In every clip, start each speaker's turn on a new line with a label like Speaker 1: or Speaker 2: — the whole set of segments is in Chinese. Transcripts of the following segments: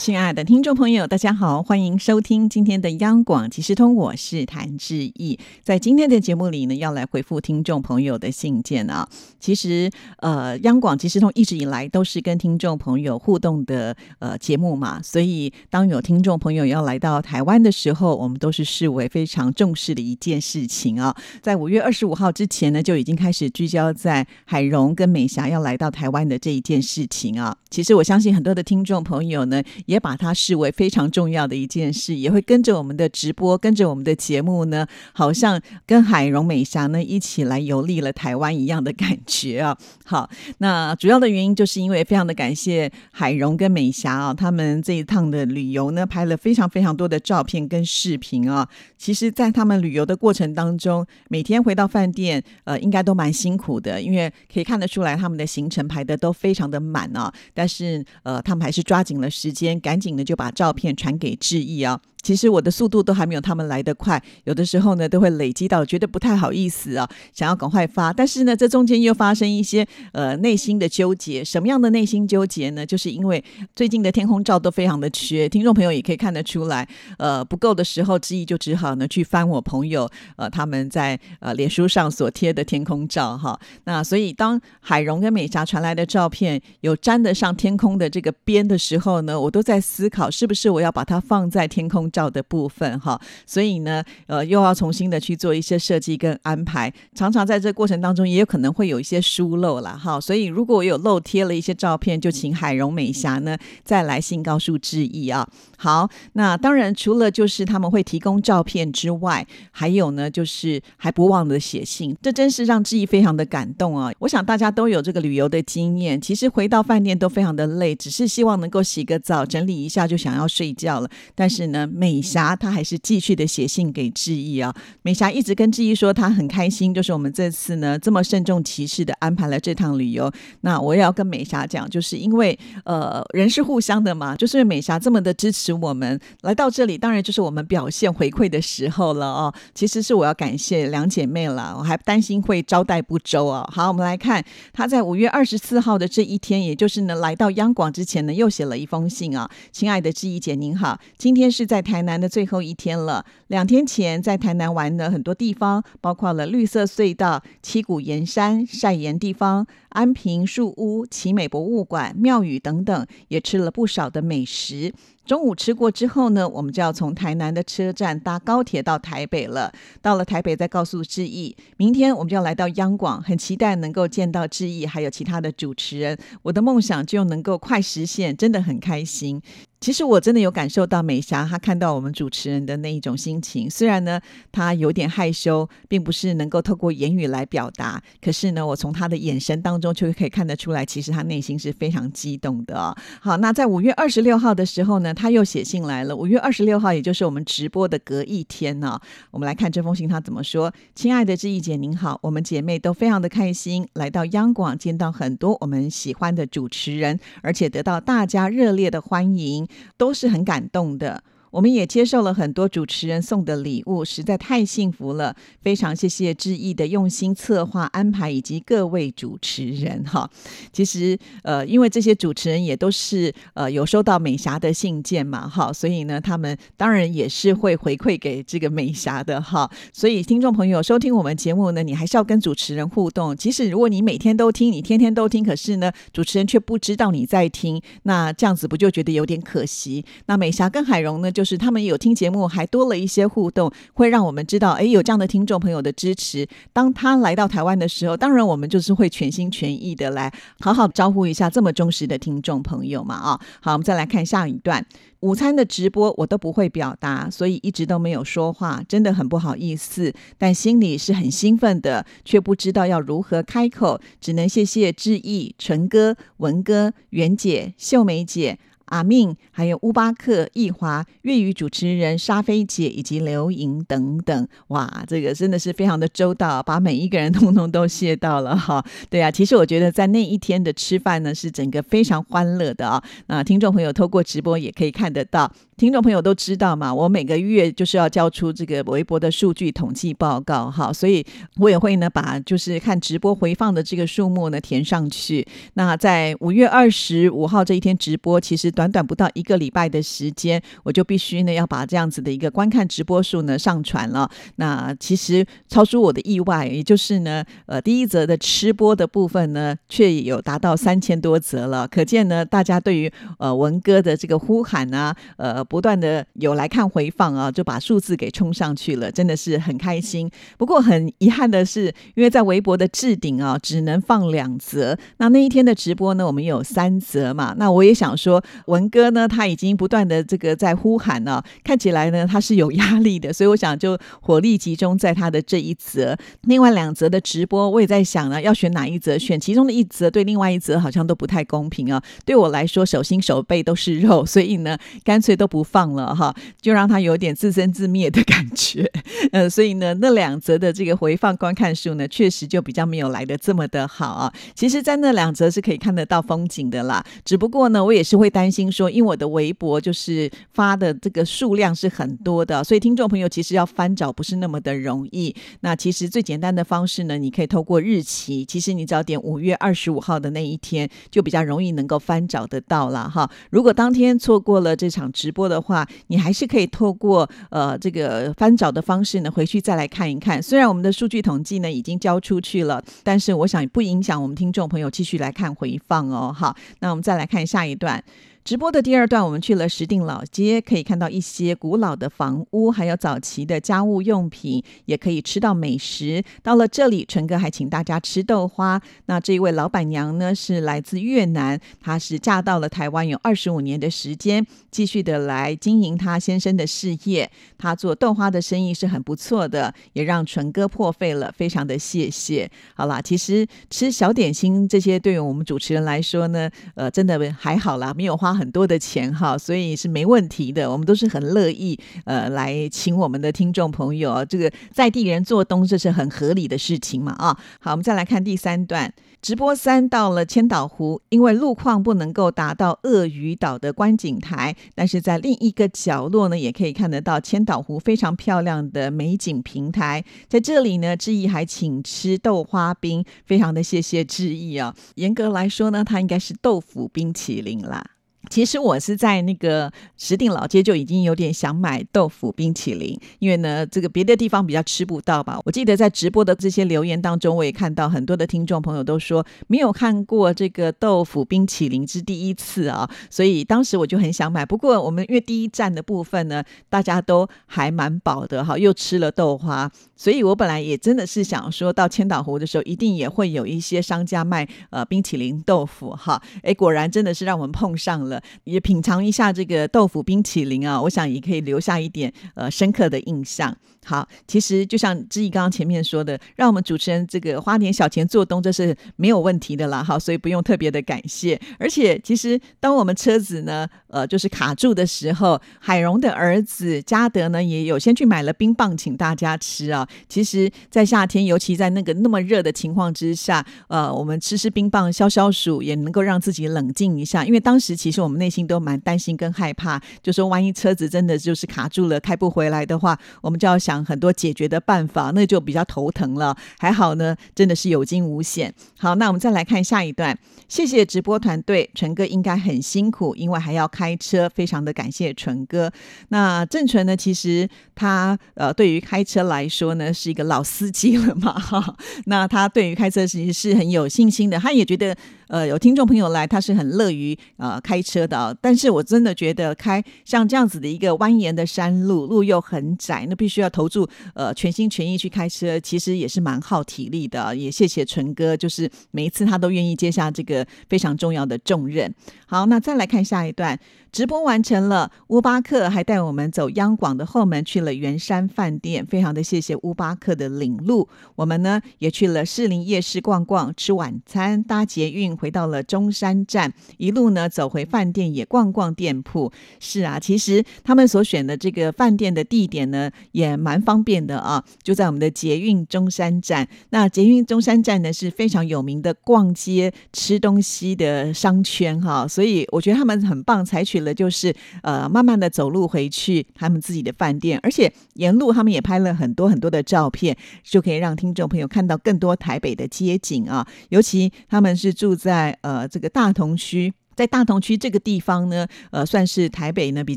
Speaker 1: 亲爱的听众朋友，大家好，欢迎收听今天的央广即时通，我是谭志毅。在今天的节目里呢，要来回复听众朋友的信件啊。其实，呃，央广即时通一直以来都是跟听众朋友互动的呃节目嘛，所以当有听众朋友要来到台湾的时候，我们都是视为非常重视的一件事情啊。在五月二十五号之前呢，就已经开始聚焦在海荣跟美霞要来到台湾的这一件事情啊。其实我相信很多的听众朋友呢。也把它视为非常重要的一件事，也会跟着我们的直播，跟着我们的节目呢，好像跟海荣美霞呢一起来游历了台湾一样的感觉啊。好，那主要的原因就是因为非常的感谢海荣跟美霞啊，他们这一趟的旅游呢，拍了非常非常多的照片跟视频啊。其实，在他们旅游的过程当中，每天回到饭店，呃，应该都蛮辛苦的，因为可以看得出来他们的行程排的都非常的满啊。但是，呃，他们还是抓紧了时间。赶紧的就把照片传给志毅啊。其实我的速度都还没有他们来得快，有的时候呢都会累积到觉得不太好意思啊，想要赶快发。但是呢，这中间又发生一些呃内心的纠结。什么样的内心纠结呢？就是因为最近的天空照都非常的缺，听众朋友也可以看得出来，呃不够的时候，志毅就只好呢去翻我朋友呃他们在呃脸书上所贴的天空照哈。那所以当海荣跟美霞传来的照片有沾得上天空的这个边的时候呢，我都在思考是不是我要把它放在天空。照的部分哈，所以呢，呃，又要重新的去做一些设计跟安排，常常在这过程当中也有可能会有一些疏漏了哈。所以如果我有漏贴了一些照片，就请海荣美霞呢再来信告诉志毅啊。好，那当然除了就是他们会提供照片之外，还有呢就是还不忘的写信，这真是让志毅非常的感动啊。我想大家都有这个旅游的经验，其实回到饭店都非常的累，只是希望能够洗个澡整理一下就想要睡觉了，但是呢。美霞她还是继续的写信给志毅啊。美霞一直跟志毅说，她很开心，就是我们这次呢这么慎重其事的安排了这趟旅游。那我也要跟美霞讲，就是因为呃人是互相的嘛，就是美霞这么的支持我们来到这里，当然就是我们表现回馈的时候了哦。其实是我要感谢两姐妹了，我还担心会招待不周啊。好，我们来看她在五月二十四号的这一天，也就是呢来到央广之前呢，又写了一封信啊。亲爱的志毅姐您好，今天是在。台南的最后一天了。两天前在台南玩的很多地方，包括了绿色隧道、七股盐山、晒盐地方、安平树屋、奇美博物馆、庙宇等等，也吃了不少的美食。中午吃过之后呢，我们就要从台南的车站搭高铁到台北了。到了台北再告诉志毅，明天我们就要来到央广，很期待能够见到志毅，还有其他的主持人。我的梦想就能够快实现，真的很开心。其实我真的有感受到美霞她看到我们主持人的那一种心情，虽然呢她有点害羞，并不是能够透过言语来表达，可是呢我从她的眼神当中就可以看得出来，其实她内心是非常激动的。好，那在五月二十六号的时候呢。他又写信来了。五月二十六号，也就是我们直播的隔一天呢，我们来看这封信，他怎么说？亲爱的志毅姐，您好，我们姐妹都非常的开心，来到央广，见到很多我们喜欢的主持人，而且得到大家热烈的欢迎，都是很感动的。我们也接受了很多主持人送的礼物，实在太幸福了。非常谢谢志毅的用心策划安排，以及各位主持人哈。其实呃，因为这些主持人也都是呃有收到美霞的信件嘛，哈，所以呢，他们当然也是会回馈给这个美霞的哈。所以听众朋友收听我们节目呢，你还是要跟主持人互动。即使如果你每天都听，你天天都听，可是呢，主持人却不知道你在听，那这样子不就觉得有点可惜？那美霞跟海荣呢就。就是他们有听节目，还多了一些互动，会让我们知道，哎，有这样的听众朋友的支持。当他来到台湾的时候，当然我们就是会全心全意的来好好招呼一下这么忠实的听众朋友嘛啊。好，我们再来看下一段。午餐的直播我都不会表达，所以一直都没有说话，真的很不好意思。但心里是很兴奋的，却不知道要如何开口，只能谢谢志毅、纯哥、文哥、袁姐、秀梅姐。阿命，还有乌巴克、易华、粤语主持人沙菲姐以及刘莹等等。哇，这个真的是非常的周到，把每一个人通通都谢到了哈。对啊，其实我觉得在那一天的吃饭呢，是整个非常欢乐的啊。那听众朋友透过直播也可以看得到。听众朋友都知道嘛，我每个月就是要交出这个微博的数据统计报告哈，所以我也会呢把就是看直播回放的这个数目呢填上去。那在五月二十五号这一天直播，其实短短不到一个礼拜的时间，我就必须呢要把这样子的一个观看直播数呢上传了。那其实超出我的意外，也就是呢，呃，第一则的吃播的部分呢，却有达到三千多则了，可见呢大家对于呃文哥的这个呼喊啊，呃。不断的有来看回放啊，就把数字给冲上去了，真的是很开心。不过很遗憾的是，因为在微博的置顶啊，只能放两则。那那一天的直播呢，我们有三则嘛。那我也想说，文哥呢，他已经不断的这个在呼喊了，看起来呢他是有压力的，所以我想就火力集中在他的这一则。另外两则的直播，我也在想呢，要选哪一则？选其中的一则，对另外一则好像都不太公平啊。对我来说，手心手背都是肉，所以呢，干脆都不。放了哈，就让他有点自生自灭的感觉。呃，所以呢，那两则的这个回放观看数呢，确实就比较没有来的这么的好啊。其实，在那两则是可以看得到风景的啦。只不过呢，我也是会担心说，因为我的微博就是发的这个数量是很多的，所以听众朋友其实要翻找不是那么的容易。那其实最简单的方式呢，你可以透过日期，其实你只要点五月二十五号的那一天，就比较容易能够翻找得到了哈。如果当天错过了这场直播，的话，你还是可以透过呃这个翻找的方式呢，回去再来看一看。虽然我们的数据统计呢已经交出去了，但是我想不影响我们听众朋友继续来看回放哦。好，那我们再来看下一段。直播的第二段，我们去了石碇老街，可以看到一些古老的房屋，还有早期的家务用品，也可以吃到美食。到了这里，陈哥还请大家吃豆花。那这一位老板娘呢，是来自越南，她是嫁到了台湾有二十五年的时间，继续的来经营她先生的事业。她做豆花的生意是很不错的，也让纯哥破费了，非常的谢谢。好啦，其实吃小点心这些，对于我们主持人来说呢，呃，真的还好啦，没有花。很多的钱哈，所以是没问题的。我们都是很乐意呃来请我们的听众朋友，这个在地人做东，这是很合理的事情嘛啊。好，我们再来看第三段。直播三到了千岛湖，因为路况不能够达到鳄鱼岛的观景台，但是在另一个角落呢，也可以看得到千岛湖非常漂亮的美景平台。在这里呢，志毅还请吃豆花冰，非常的谢谢志毅啊。严格来说呢，它应该是豆腐冰淇淋啦。其实我是在那个石碇老街就已经有点想买豆腐冰淇淋，因为呢，这个别的地方比较吃不到吧。我记得在直播的这些留言当中，我也看到很多的听众朋友都说没有看过这个豆腐冰淇淋是第一次啊，所以当时我就很想买。不过我们因为第一站的部分呢，大家都还蛮饱的哈，又吃了豆花，所以我本来也真的是想说到千岛湖的时候，一定也会有一些商家卖呃冰淇淋豆腐哈。哎，果然真的是让我们碰上了。也品尝一下这个豆腐冰淇淋啊，我想也可以留下一点呃深刻的印象。好，其实就像志毅刚刚前面说的，让我们主持人这个花点小钱做东，这是没有问题的啦。好，所以不用特别的感谢。而且，其实当我们车子呢，呃，就是卡住的时候，海荣的儿子嘉德呢，也有先去买了冰棒，请大家吃啊。其实，在夏天，尤其在那个那么热的情况之下，呃，我们吃吃冰棒消消暑，也能够让自己冷静一下。因为当时其实我们内心都蛮担心跟害怕，就说万一车子真的就是卡住了，开不回来的话，我们就要想。想很多解决的办法，那就比较头疼了。还好呢，真的是有惊无险。好，那我们再来看下一段。谢谢直播团队，纯哥应该很辛苦，因为还要开车，非常的感谢纯哥。那郑纯呢，其实他呃，对于开车来说呢，是一个老司机了嘛。哈，那他对于开车其实是很有信心的，他也觉得。呃，有听众朋友来，他是很乐于呃开车的，但是我真的觉得开像这样子的一个蜿蜒的山路，路又很窄，那必须要投注呃全心全意去开车，其实也是蛮耗体力的。也谢谢纯哥，就是每一次他都愿意接下这个非常重要的重任。好，那再来看下一段。直播完成了，乌巴克还带我们走央广的后门去了圆山饭店，非常的谢谢乌巴克的领路。我们呢也去了士林夜市逛逛，吃晚餐，搭捷运回到了中山站，一路呢走回饭店也逛逛店铺。是啊，其实他们所选的这个饭店的地点呢也蛮方便的啊，就在我们的捷运中山站。那捷运中山站呢是非常有名的逛街吃东西的商圈哈，所以我觉得他们很棒，采取了就是呃慢慢的走路回去他们自己的饭店，而且沿路他们也拍了很多很多的照片，就可以让听众朋友看到更多台北的街景啊。尤其他们是住在呃这个大同区。在大同区这个地方呢，呃，算是台北呢比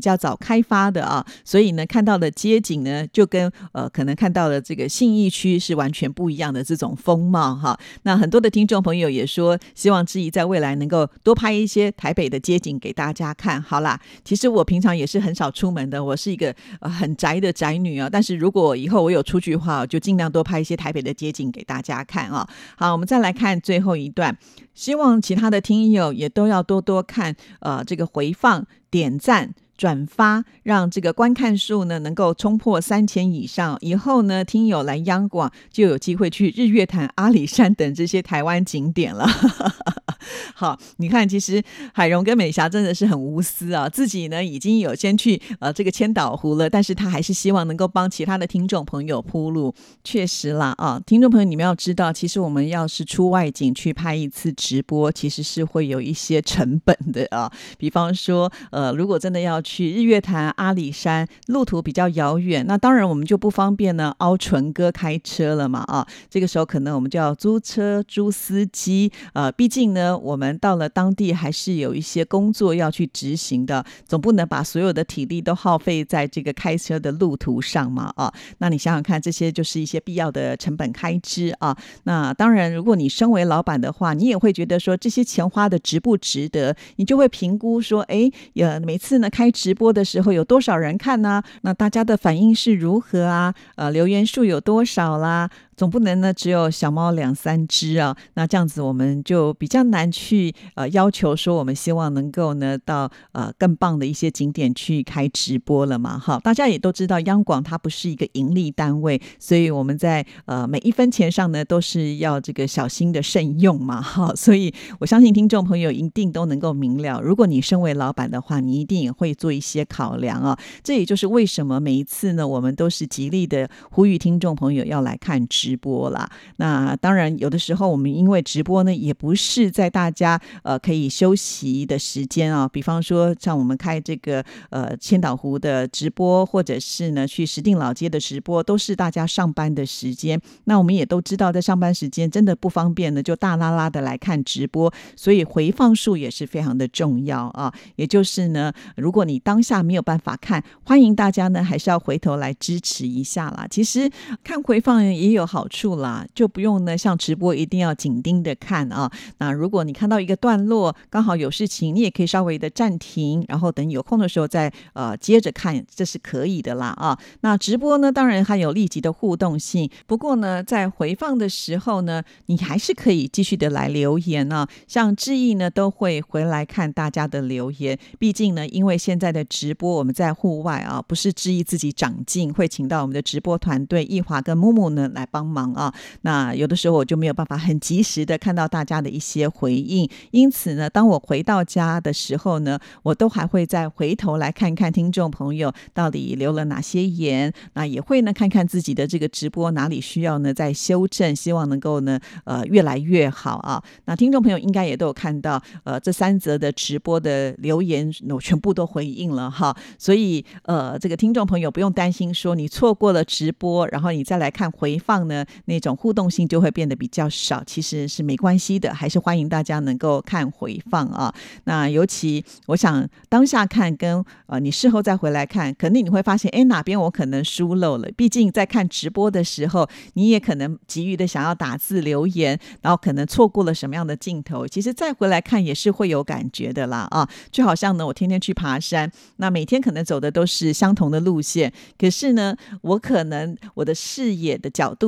Speaker 1: 较早开发的啊，所以呢，看到的街景呢，就跟呃可能看到的这个信义区是完全不一样的这种风貌哈。那很多的听众朋友也说，希望志怡在未来能够多拍一些台北的街景给大家看。好啦，其实我平常也是很少出门的，我是一个呃很宅的宅女啊。但是如果以后我有出去的话，就尽量多拍一些台北的街景给大家看啊。好，我们再来看最后一段。希望其他的听友也都要多多多看，呃，这个回放、点赞、转发，让这个观看数呢能够冲破三千以上。以后呢，听友来央广就有机会去日月潭、阿里山等这些台湾景点了。好，你看，其实海荣跟美霞真的是很无私啊，自己呢已经有先去呃这个千岛湖了，但是他还是希望能够帮其他的听众朋友铺路。确实啦啊，听众朋友你们要知道，其实我们要是出外景去拍一次直播，其实是会有一些成本的啊。比方说，呃，如果真的要去日月潭、阿里山，路途比较遥远，那当然我们就不方便呢，凹纯哥开车了嘛啊。这个时候可能我们就要租车、租司机，呃，毕竟呢。我们到了当地，还是有一些工作要去执行的，总不能把所有的体力都耗费在这个开车的路途上嘛？啊，那你想想看，这些就是一些必要的成本开支啊。那当然，如果你身为老板的话，你也会觉得说这些钱花的值不值得？你就会评估说，哎，呃，每次呢开直播的时候有多少人看呢？那大家的反应是如何啊？呃，留言数有多少啦？总不能呢，只有小猫两三只啊，那这样子我们就比较难去呃要求说，我们希望能够呢到呃更棒的一些景点去开直播了嘛？哈，大家也都知道，央广它不是一个盈利单位，所以我们在呃每一分钱上呢都是要这个小心的慎用嘛？哈，所以我相信听众朋友一定都能够明了，如果你身为老板的话，你一定也会做一些考量啊。这也就是为什么每一次呢，我们都是极力的呼吁听众朋友要来看直。直播啦，那当然有的时候我们因为直播呢，也不是在大家呃可以休息的时间啊。比方说像我们开这个呃千岛湖的直播，或者是呢去石定老街的直播，都是大家上班的时间。那我们也都知道，在上班时间真的不方便呢，就大拉拉的来看直播，所以回放数也是非常的重要啊。也就是呢，如果你当下没有办法看，欢迎大家呢还是要回头来支持一下啦。其实看回放也有。好处啦，就不用呢，像直播一定要紧盯着看啊。那如果你看到一个段落刚好有事情，你也可以稍微的暂停，然后等有空的时候再呃接着看，这是可以的啦啊。那直播呢，当然还有立即的互动性，不过呢，在回放的时候呢，你还是可以继续的来留言呢。像志毅呢，都会回来看大家的留言。毕竟呢，因为现在的直播我们在户外啊，不是志毅自己长进，会请到我们的直播团队易华跟木木呢来帮。忙啊，那有的时候我就没有办法很及时的看到大家的一些回应，因此呢，当我回到家的时候呢，我都还会再回头来看看听众朋友到底留了哪些言，那也会呢看看自己的这个直播哪里需要呢再修正，希望能够呢呃越来越好啊。那听众朋友应该也都有看到，呃，这三则的直播的留言我全部都回应了哈，所以呃，这个听众朋友不用担心说你错过了直播，然后你再来看回放呢。那种互动性就会变得比较少，其实是没关系的，还是欢迎大家能够看回放啊。那尤其我想当下看跟呃你事后再回来看，肯定你会发现，哎哪边我可能疏漏了。毕竟在看直播的时候，你也可能急于的想要打字留言，然后可能错过了什么样的镜头。其实再回来看也是会有感觉的啦啊。就好像呢，我天天去爬山，那每天可能走的都是相同的路线，可是呢，我可能我的视野的角度。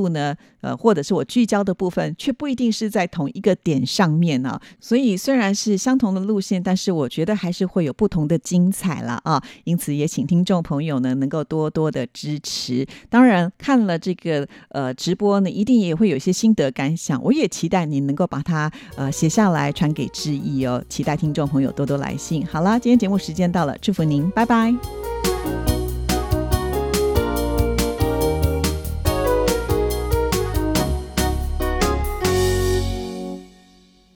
Speaker 1: 呃，或者是我聚焦的部分，却不一定是在同一个点上面呢。所以虽然是相同的路线，但是我觉得还是会有不同的精彩了啊。因此也请听众朋友呢能够多多的支持。当然看了这个呃直播呢，一定也会有一些心得感想。我也期待你能够把它呃写下来传给志毅哦。期待听众朋友多多来信。好啦，今天节目时间到了，祝福您，拜拜。